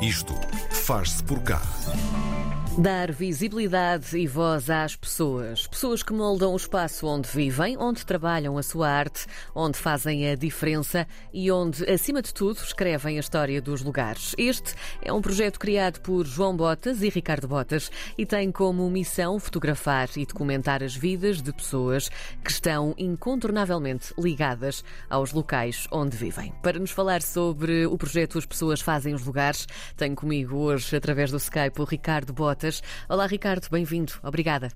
Isto faz-se por cá. Dar visibilidade e voz às pessoas. Pessoas que moldam o espaço onde vivem, onde trabalham a sua arte, onde fazem a diferença e onde, acima de tudo, escrevem a história dos lugares. Este é um projeto criado por João Botas e Ricardo Botas e tem como missão fotografar e documentar as vidas de pessoas que estão incontornavelmente ligadas aos locais onde vivem. Para nos falar sobre o projeto As Pessoas Fazem os Lugares, tenho comigo hoje, através do Skype, o Ricardo Botas. Olá, Ricardo, bem-vindo. Obrigada.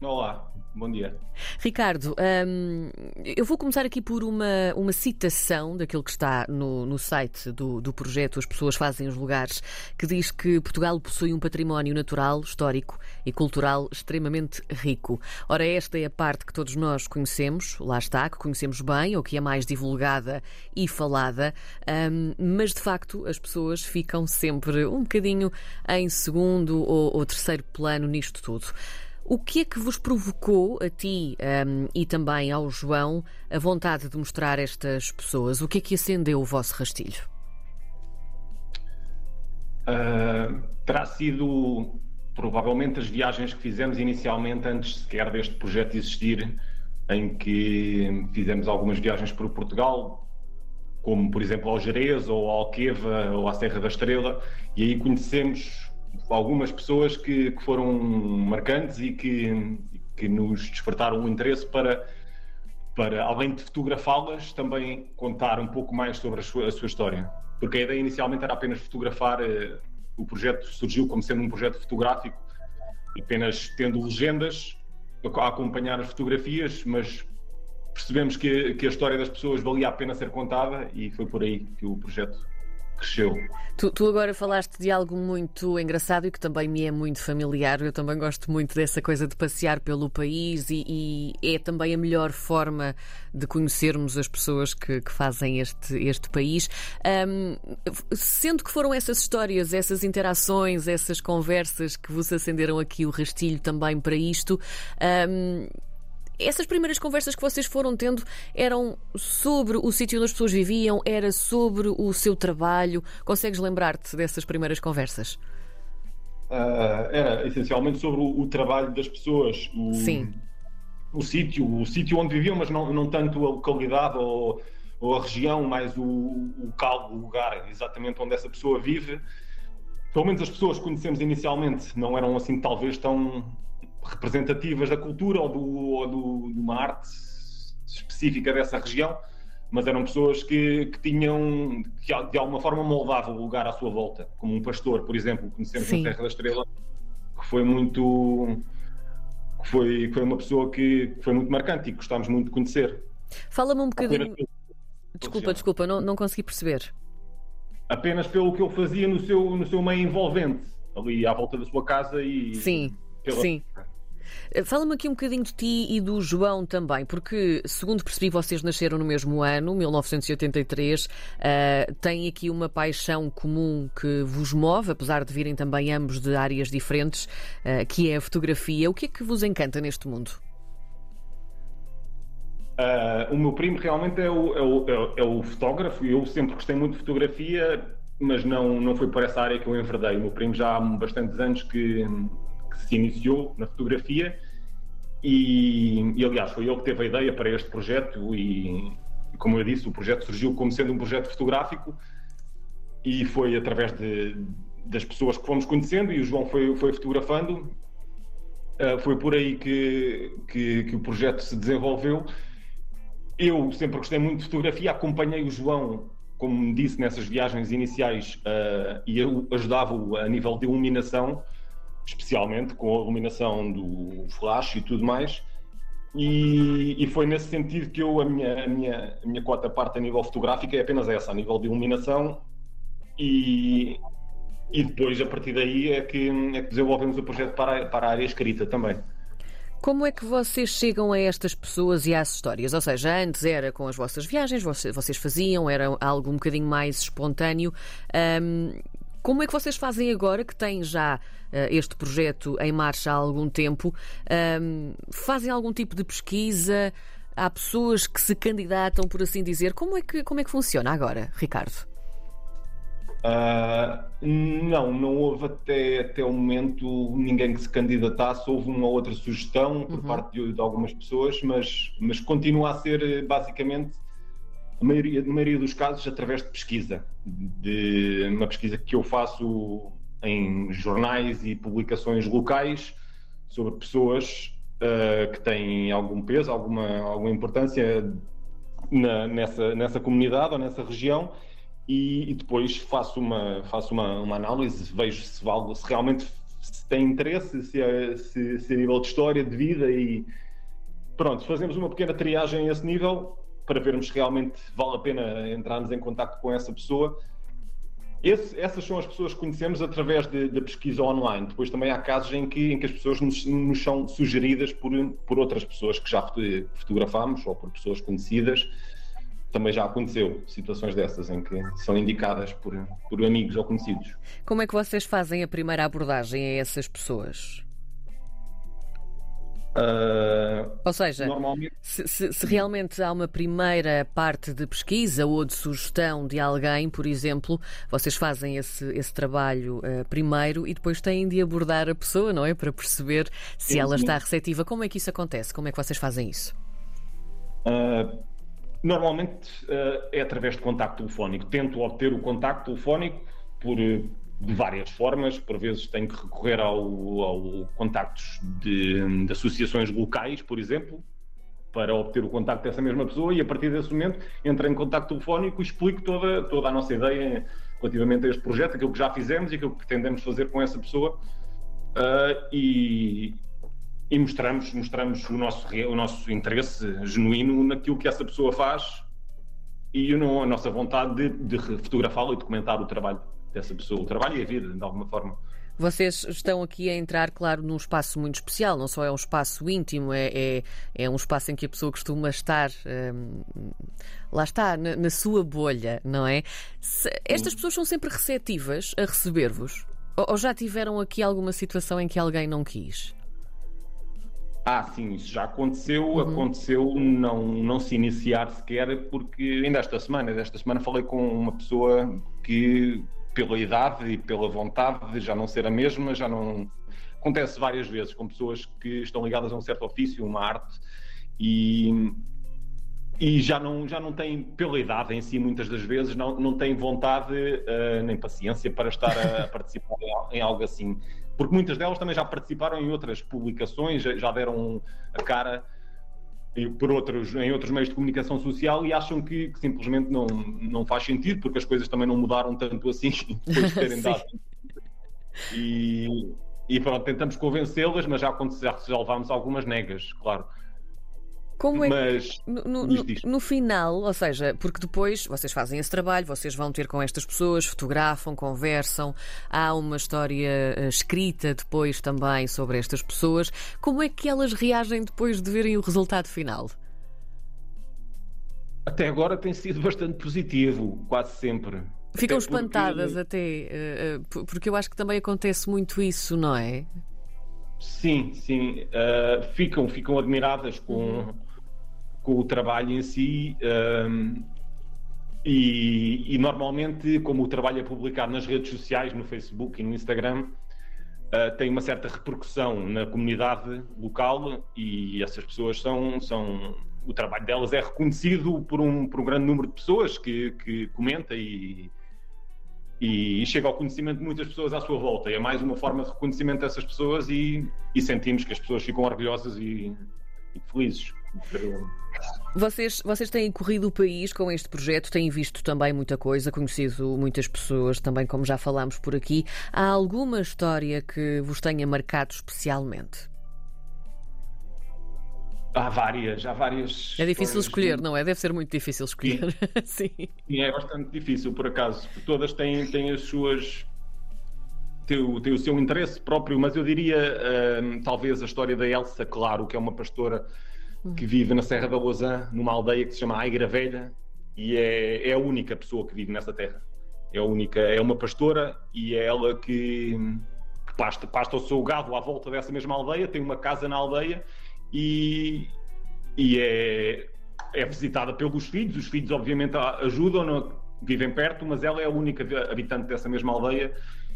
Olá, bom dia. Ricardo, hum, eu vou começar aqui por uma, uma citação daquilo que está no, no site do, do projeto As Pessoas Fazem os Lugares, que diz que Portugal possui um património natural, histórico e cultural extremamente rico. Ora, esta é a parte que todos nós conhecemos, lá está, que conhecemos bem, ou que é mais divulgada e falada, hum, mas de facto as pessoas ficam sempre um bocadinho em segundo ou, ou terceiro plano nisto tudo. O que é que vos provocou, a ti um, e também ao João, a vontade de mostrar estas pessoas? O que é que acendeu o vosso rastilho? Uh, terá sido provavelmente as viagens que fizemos inicialmente, antes sequer deste projeto existir, em que fizemos algumas viagens por Portugal, como por exemplo ao Jerez, ou ao Alqueva, ou à Serra da Estrela, e aí conhecemos algumas pessoas que, que foram marcantes e que, que nos despertaram o interesse para, para além de fotografá-las, também contar um pouco mais sobre a sua, a sua história. Porque a ideia inicialmente era apenas fotografar, uh, o projeto surgiu como sendo um projeto fotográfico, apenas tendo legendas a acompanhar as fotografias, mas percebemos que, que a história das pessoas valia a pena ser contada e foi por aí que o projeto cresceu. Tu, tu, agora falaste de algo muito engraçado e que também me é muito familiar. Eu também gosto muito dessa coisa de passear pelo país e, e é também a melhor forma de conhecermos as pessoas que, que fazem este, este país. Um, sendo que foram essas histórias, essas interações, essas conversas que vos acenderam aqui o rastilho também para isto. Um, essas primeiras conversas que vocês foram tendo eram sobre o sítio onde as pessoas viviam, era sobre o seu trabalho. Consegues lembrar-te dessas primeiras conversas? Uh, era essencialmente sobre o, o trabalho das pessoas, o, Sim. o sítio, o sítio onde viviam, mas não, não tanto a localidade ou, ou a região, mais o, o local, o lugar exatamente onde essa pessoa vive. Pelo menos as pessoas que conhecemos inicialmente não eram assim talvez tão representativas da cultura ou, do, ou do, de uma arte específica dessa região, mas eram pessoas que, que tinham, que de alguma forma moldavam o lugar à sua volta, como um pastor, por exemplo, conhecemos Sim. na Terra da Estrela, que foi muito. Que foi, foi uma pessoa que foi muito marcante e que gostámos muito de conhecer. Fala-me um bocadinho. Desculpa, desculpa, não, não consegui perceber. Apenas pelo que ele fazia no seu, no seu meio envolvente, ali à volta da sua casa e. Sim, sim. Fala-me aqui um bocadinho de ti e do João também, porque, segundo percebi, vocês nasceram no mesmo ano, 1983. Uh, eh, têm aqui uma paixão comum que vos move, apesar de virem também ambos de áreas diferentes, uh, que é a fotografia. O que é que vos encanta neste mundo? Uh, o meu primo realmente é o, é, o, é o, fotógrafo. Eu sempre gostei muito de fotografia, mas não, não foi por essa área que eu enverdei. O meu primo já há bastantes anos que que se iniciou na fotografia e, e, aliás, foi ele que teve a ideia para este projeto e, como eu disse, o projeto surgiu como sendo um projeto fotográfico e foi através de, das pessoas que fomos conhecendo e o João foi, foi fotografando. Uh, foi por aí que, que, que, o projeto se desenvolveu. Eu sempre gostei muito de fotografia, acompanhei o João, como disse, nessas viagens iniciais uh, e eu ajudava-o a nível de iluminação especialmente com a iluminação do flash e tudo mais. E, e, foi nesse sentido que eu, a minha, a, minha, a minha quarta parte a nível fotográfico é apenas essa, a nível de iluminação. E, e depois, a partir daí, é que, é que desenvolvemos o projeto para, para a área escrita também. Como é que vocês chegam a estas pessoas e às histórias? Ou seja, antes era com as vossas viagens, vocês faziam, era algo um bocadinho mais espontâneo. Um, como é que vocês fazem agora que têm já uh, este projeto em marcha há algum tempo? Um, fazem algum tipo de pesquisa? Há pessoas que se candidatam, por assim dizer. Como é que, como é que funciona agora, Ricardo? Uh, não, não houve até, até o momento ninguém que se candidatasse. Houve uma ou outra sugestão por uhum. parte de, de, algumas pessoas, mas, mas continua a ser basicamente, a maioria, na maioria dos casos, através de pesquisa. De uma pesquisa que eu faço em jornais e publicações locais sobre pessoas uh, que têm algum peso, alguma, alguma importância na, nessa, nessa comunidade ou nessa região e, e, depois faço uma, faço uma, uma análise, vejo se, vale, se realmente se tem interesse, se, é, se, se a nível de história, de vida e pronto, fazemos uma pequena triagem a esse nível para vermos realmente vale a pena entrarmos em contato com essa pessoa. Esse, essas são as pessoas que conhecemos através de, pesquisa online. Depois também há casos em que, em que as pessoas nos, nos são sugeridas por, por outras pessoas que já fotografamos ou por pessoas conhecidas também já aconteceu situações dessas em que são indicadas por, por amigos ou conhecidos. Como é que vocês fazem a primeira abordagem a essas pessoas? Uh, ou seja, normalmente... se, se, se, realmente há uma primeira parte de pesquisa ou de sugestão de alguém, por exemplo, vocês fazem esse, esse trabalho uh, primeiro e depois têm de abordar a pessoa, não é? Para perceber se sim, ela está receptiva. Como é que isso acontece? Como é que vocês fazem isso? Uh, Normalmente é através de contacto telefónico. Tento obter o contacto telefónico por de várias formas. Por vezes tenho que recorrer ao, ao contactos de, de, associações locais, por exemplo, para obter o contacto dessa mesma pessoa e a partir desse momento entro em contacto telefónico e explico toda, toda a nossa ideia relativamente a este projeto, aquilo que já fizemos e aquilo que pretendemos fazer com essa pessoa. Uh, e, e mostramos, mostramos o, nosso, o nosso interesse genuíno naquilo que essa pessoa faz e a nossa vontade de, de fotografá-lo e documentar o trabalho dessa pessoa, o trabalho e a vida, de alguma forma. Vocês estão aqui a entrar, claro, num espaço muito especial, não só é um espaço íntimo, é, é, é um espaço em que a pessoa costuma estar, hum, lá está, na, na, sua bolha, não é? Se, estas pessoas são sempre receptivas a receber-vos? Ou, ou já tiveram aqui alguma situação em que alguém não quis? Ah, sim, isso já aconteceu. Uhum. Aconteceu não, não se iniciar sequer, porque ainda esta semana, esta semana falei com uma pessoa que, pela idade e pela vontade de já não ser a mesma, já não. Acontece várias vezes com pessoas que estão ligadas a um certo ofício, uma arte, e, e já não, já não têm, pela idade em si, muitas das vezes, não, não têm vontade uh, nem paciência para estar a participar em algo assim porque muitas delas também já participaram em outras publicações, já deram a cara por outros, em outros meios de comunicação social e acham que, que, simplesmente não, não faz sentido, porque as coisas também não mudaram tanto assim depois de terem dado. E, e pronto, tentamos convencê-las, mas já, já levámos algumas negas, claro. Como é Mas, que, no, no, no, final, ou seja, porque depois vocês fazem esse trabalho, vocês vão ter com estas pessoas, fotografam, conversam, há uma história uh, escrita depois também sobre estas pessoas. Como é que elas reagem depois de verem o resultado final? Até agora tem sido bastante positivo, quase sempre. Ficam até espantadas porque... até, uh, porque eu acho que também acontece muito isso, não é? Sim, sim. Uh, ficam, ficam admiradas com, uhum com o trabalho em si. Um, e, e, normalmente, como o trabalho é publicado nas redes sociais, no Facebook e no Instagram, uh, tem uma certa repercussão na comunidade local e essas pessoas são, são o trabalho delas é reconhecido por um, por um grande número de pessoas que, que comenta e, e, chega ao conhecimento de muitas pessoas à sua volta. E é mais uma forma de reconhecimento dessas pessoas e, e sentimos que as pessoas ficam orgulhosas e, e felizes. Vocês, vocês têm corrido o país com este projeto, têm visto também muita coisa, conhecido muitas pessoas, também como já falámos por aqui. Há alguma história que vos tenha marcado especialmente? Há várias, há várias. É difícil escolher, não é? Deve ser muito difícil escolher. Sim. Sim. é bastante difícil, por acaso. Todas têm, têm as suas. Tem o, tem o seu interesse próprio, mas eu diria, hum, talvez, a história da Elsa Claro, que é uma pastora que vive na Serra da Lousã, numa aldeia que se chama Aigra Velha, e é, é a única pessoa que vive nessa terra. É a única, é uma pastora e é ela que, que pasta, pasta o seu gado à volta dessa mesma aldeia, tem uma casa na aldeia e, e é, é visitada pelos filhos. Os filhos, obviamente, ajudam vivem perto, mas ela é a única habitante dessa mesma aldeia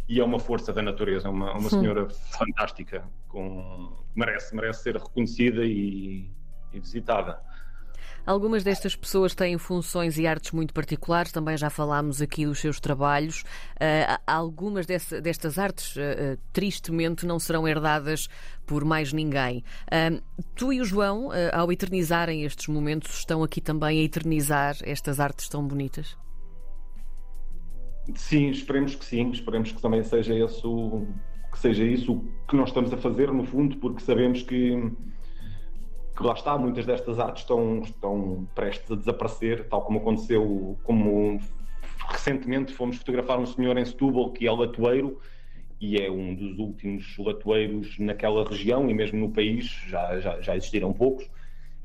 e é uma força da natureza, uma, uma senhora fantástica, com, merece, merece ser reconhecida e, e visitada. Algumas destas pessoas têm funções e artes muito particulares, também já falámos aqui dos seus trabalhos. Uh, algumas dessa, destas artes, uh, tristemente, não serão herdadas por mais ninguém. Uh, tu e o João, ao eternizarem estes momentos, estão aqui também a eternizar estas artes tão bonitas? Sim, esperemos que sim, esperemos que também seja, esse o, que seja isso o que nós estamos a fazer, no fundo, porque sabemos que que lá está, muitas destas artes estão, estão prestes a desaparecer, tal como aconteceu, como recentemente fomos fotografar um senhor em Setúbal que é latoeiro e é um dos últimos latoeiros naquela região e mesmo no país, já, já, já existiram poucos,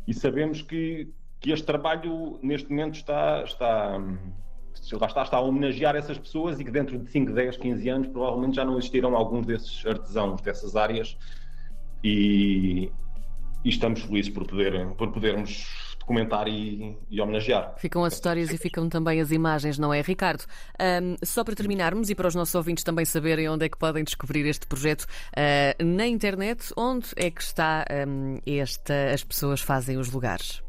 e sabemos que, que este trabalho neste momento está, está, lá está, está a homenagear essas pessoas e que dentro de 5, 10, 15 anos provavelmente já não existirão alguns desses artesãos dessas áreas e, e estamos felizes por, poder, por podermos documentar e, e, homenagear. Ficam as histórias e ficam também as imagens, não é, Ricardo? Um, só para terminarmos e para os nossos ouvintes também saberem onde é que podem descobrir este projeto uh, na internet, onde é que está um, esta As Pessoas Fazem os Lugares?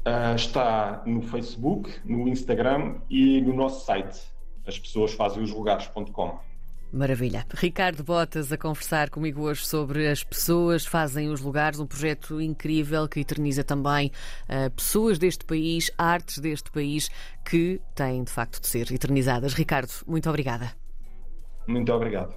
Uh, está no Facebook, no Instagram e no nosso site, aspessoasfazemoslugares.com. Maravilha. Ricardo Botas a conversar comigo hoje sobre as pessoas fazem os lugares, um projeto incrível que eterniza também uh, pessoas deste país, artes deste país que têm de facto de ser eternizadas. Ricardo, muito obrigada. Muito obrigado.